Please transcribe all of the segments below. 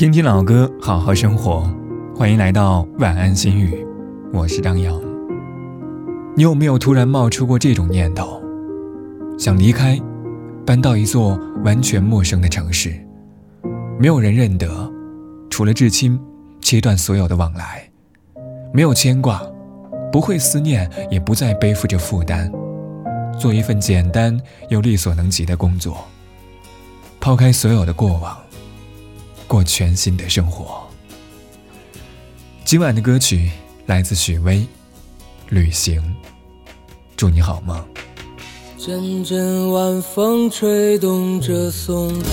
听听老歌，好好生活。欢迎来到晚安心语，我是张扬。你有没有突然冒出过这种念头，想离开，搬到一座完全陌生的城市，没有人认得，除了至亲，切断所有的往来，没有牵挂，不会思念，也不再背负着负担，做一份简单又力所能及的工作，抛开所有的过往。过全新的生活。今晚的歌曲来自许巍，《旅行》，祝你好梦。阵阵晚风吹动着松涛，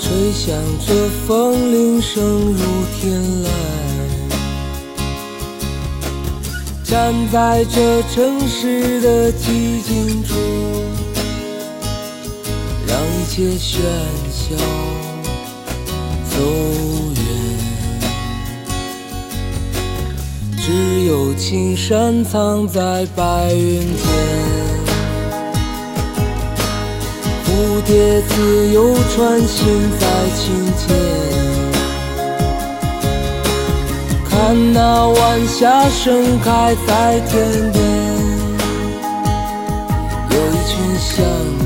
吹响着风铃声如天籁。站在这城市的寂静处。一切喧嚣走远，只有青山藏在白云间，蝴蝶自由穿行在清间，看那晚霞盛开在天边，有一群向。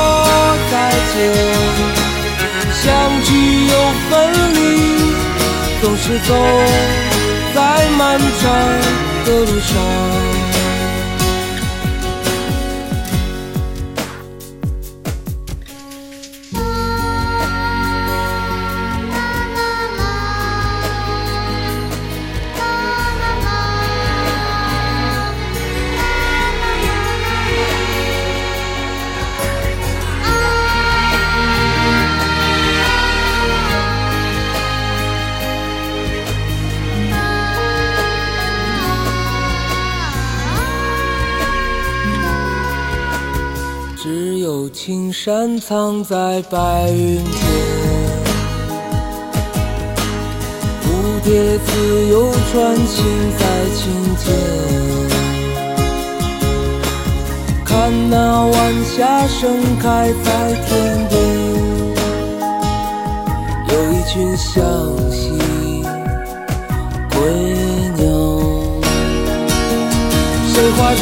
相聚又分离，总是走在漫长的路上。青山藏在白云间，蝴蝶自由穿行在青间，看那晚霞盛开在天边，有一群向西归鸟，谁画出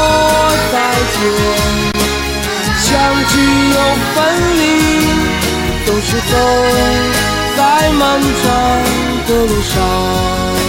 直走在漫长的路上。